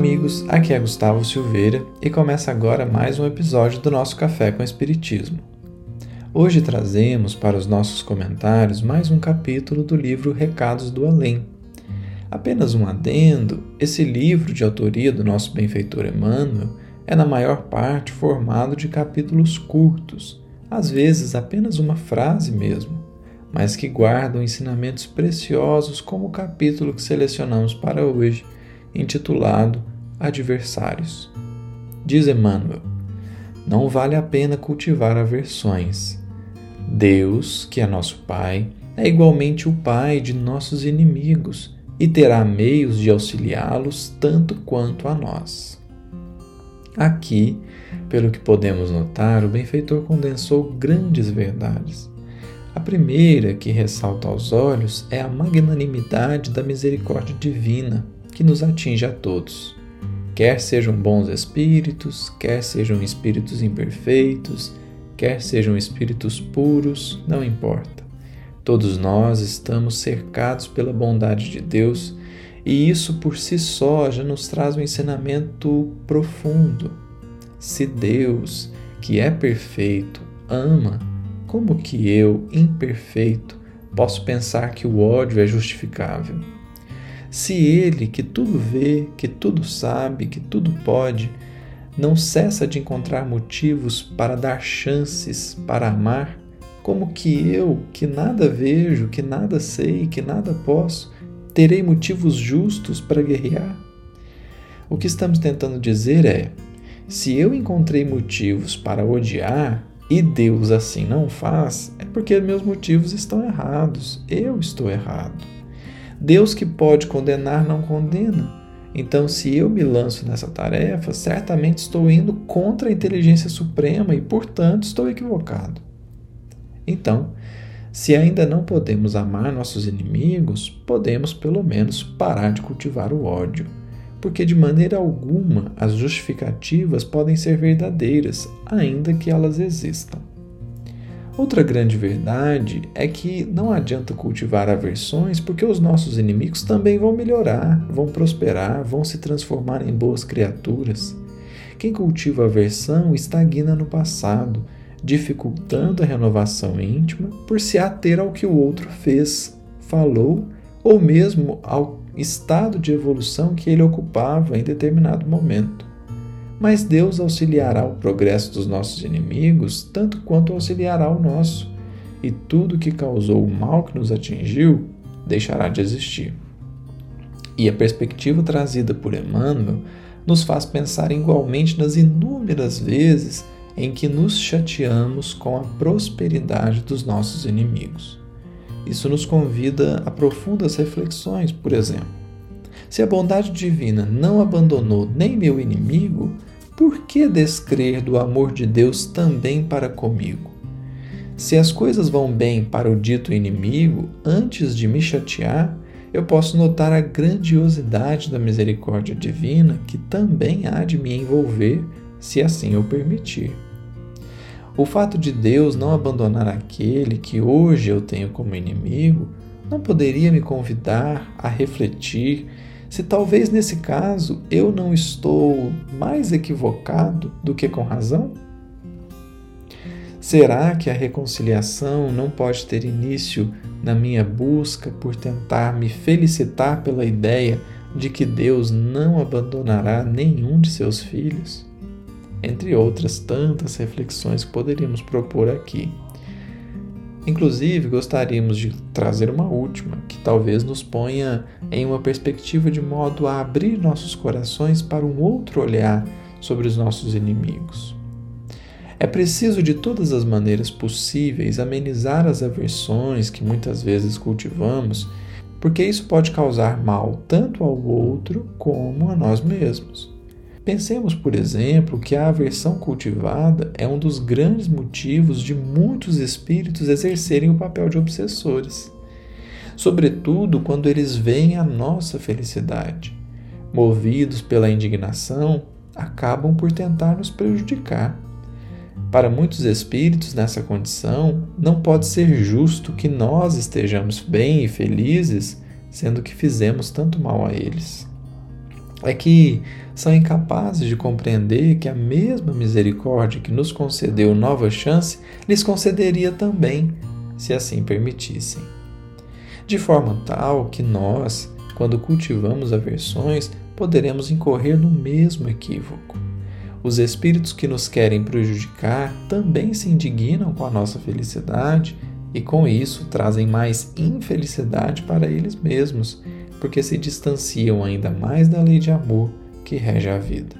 Amigos. Aqui é Gustavo Silveira e começa agora mais um episódio do nosso Café com Espiritismo. Hoje trazemos para os nossos comentários mais um capítulo do livro Recados do Além. Apenas um adendo: esse livro de autoria do nosso benfeitor Emmanuel é, na maior parte, formado de capítulos curtos, às vezes apenas uma frase mesmo, mas que guardam ensinamentos preciosos, como o capítulo que selecionamos para hoje intitulado Adversários. Diz Emmanuel: Não vale a pena cultivar aversões. Deus, que é nosso Pai, é igualmente o Pai de nossos inimigos e terá meios de auxiliá-los tanto quanto a nós. Aqui, pelo que podemos notar, o benfeitor condensou grandes verdades. A primeira que ressalta aos olhos é a magnanimidade da misericórdia divina que nos atinge a todos. Quer sejam bons espíritos, quer sejam espíritos imperfeitos, quer sejam espíritos puros, não importa. Todos nós estamos cercados pela bondade de Deus e isso por si só já nos traz um ensinamento profundo. Se Deus, que é perfeito, ama, como que eu, imperfeito, posso pensar que o ódio é justificável? Se ele, que tudo vê, que tudo sabe, que tudo pode, não cessa de encontrar motivos para dar chances para amar, como que eu, que nada vejo, que nada sei, que nada posso, terei motivos justos para guerrear? O que estamos tentando dizer é: se eu encontrei motivos para odiar e Deus assim não faz, é porque meus motivos estão errados, eu estou errado. Deus que pode condenar não condena. Então, se eu me lanço nessa tarefa, certamente estou indo contra a inteligência suprema e, portanto, estou equivocado. Então, se ainda não podemos amar nossos inimigos, podemos pelo menos parar de cultivar o ódio, porque de maneira alguma as justificativas podem ser verdadeiras, ainda que elas existam. Outra grande verdade é que não adianta cultivar aversões porque os nossos inimigos também vão melhorar, vão prosperar, vão se transformar em boas criaturas. Quem cultiva aversão estagna no passado, dificultando a renovação íntima por se ater ao que o outro fez, falou ou mesmo ao estado de evolução que ele ocupava em determinado momento mas Deus auxiliará o progresso dos nossos inimigos tanto quanto auxiliará o nosso, e tudo que causou o mal que nos atingiu deixará de existir. E a perspectiva trazida por Emmanuel nos faz pensar igualmente nas inúmeras vezes em que nos chateamos com a prosperidade dos nossos inimigos. Isso nos convida a profundas reflexões, por exemplo. Se a bondade divina não abandonou nem meu inimigo, por que descrer do amor de Deus também para comigo? Se as coisas vão bem para o dito inimigo, antes de me chatear, eu posso notar a grandiosidade da misericórdia divina que também há de me envolver, se assim eu permitir. O fato de Deus não abandonar aquele que hoje eu tenho como inimigo não poderia me convidar a refletir se talvez nesse caso eu não estou mais equivocado do que com razão? Será que a reconciliação não pode ter início na minha busca por tentar me felicitar pela ideia de que Deus não abandonará nenhum de seus filhos? Entre outras tantas reflexões que poderíamos propor aqui. Inclusive, gostaríamos de trazer uma última, que talvez nos ponha em uma perspectiva de modo a abrir nossos corações para um outro olhar sobre os nossos inimigos. É preciso, de todas as maneiras possíveis, amenizar as aversões que muitas vezes cultivamos, porque isso pode causar mal tanto ao outro como a nós mesmos. Pensemos, por exemplo, que a aversão cultivada é um dos grandes motivos de muitos espíritos exercerem o papel de obsessores, sobretudo quando eles veem a nossa felicidade. Movidos pela indignação, acabam por tentar nos prejudicar. Para muitos espíritos nessa condição, não pode ser justo que nós estejamos bem e felizes, sendo que fizemos tanto mal a eles. É que são incapazes de compreender que a mesma misericórdia que nos concedeu nova chance lhes concederia também, se assim permitissem. De forma tal que nós, quando cultivamos aversões, poderemos incorrer no mesmo equívoco. Os espíritos que nos querem prejudicar também se indignam com a nossa felicidade e, com isso, trazem mais infelicidade para eles mesmos, porque se distanciam ainda mais da lei de amor que rege a vida.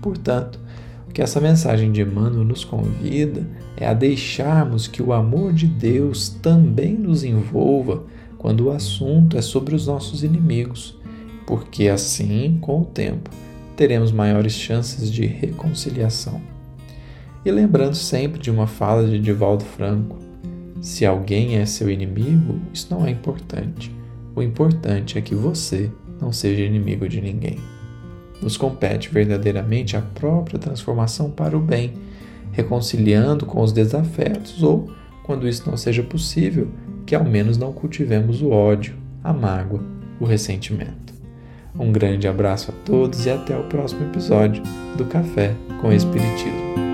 Portanto, o que essa mensagem de Emmanuel nos convida é a deixarmos que o amor de Deus também nos envolva quando o assunto é sobre os nossos inimigos, porque assim, com o tempo, teremos maiores chances de reconciliação. E lembrando sempre de uma fala de Divaldo Franco: se alguém é seu inimigo, isso não é importante. O importante é que você não seja inimigo de ninguém. Nos compete verdadeiramente a própria transformação para o bem, reconciliando com os desafetos ou, quando isso não seja possível, que ao menos não cultivemos o ódio, a mágoa, o ressentimento. Um grande abraço a todos e até o próximo episódio do Café com Espiritismo.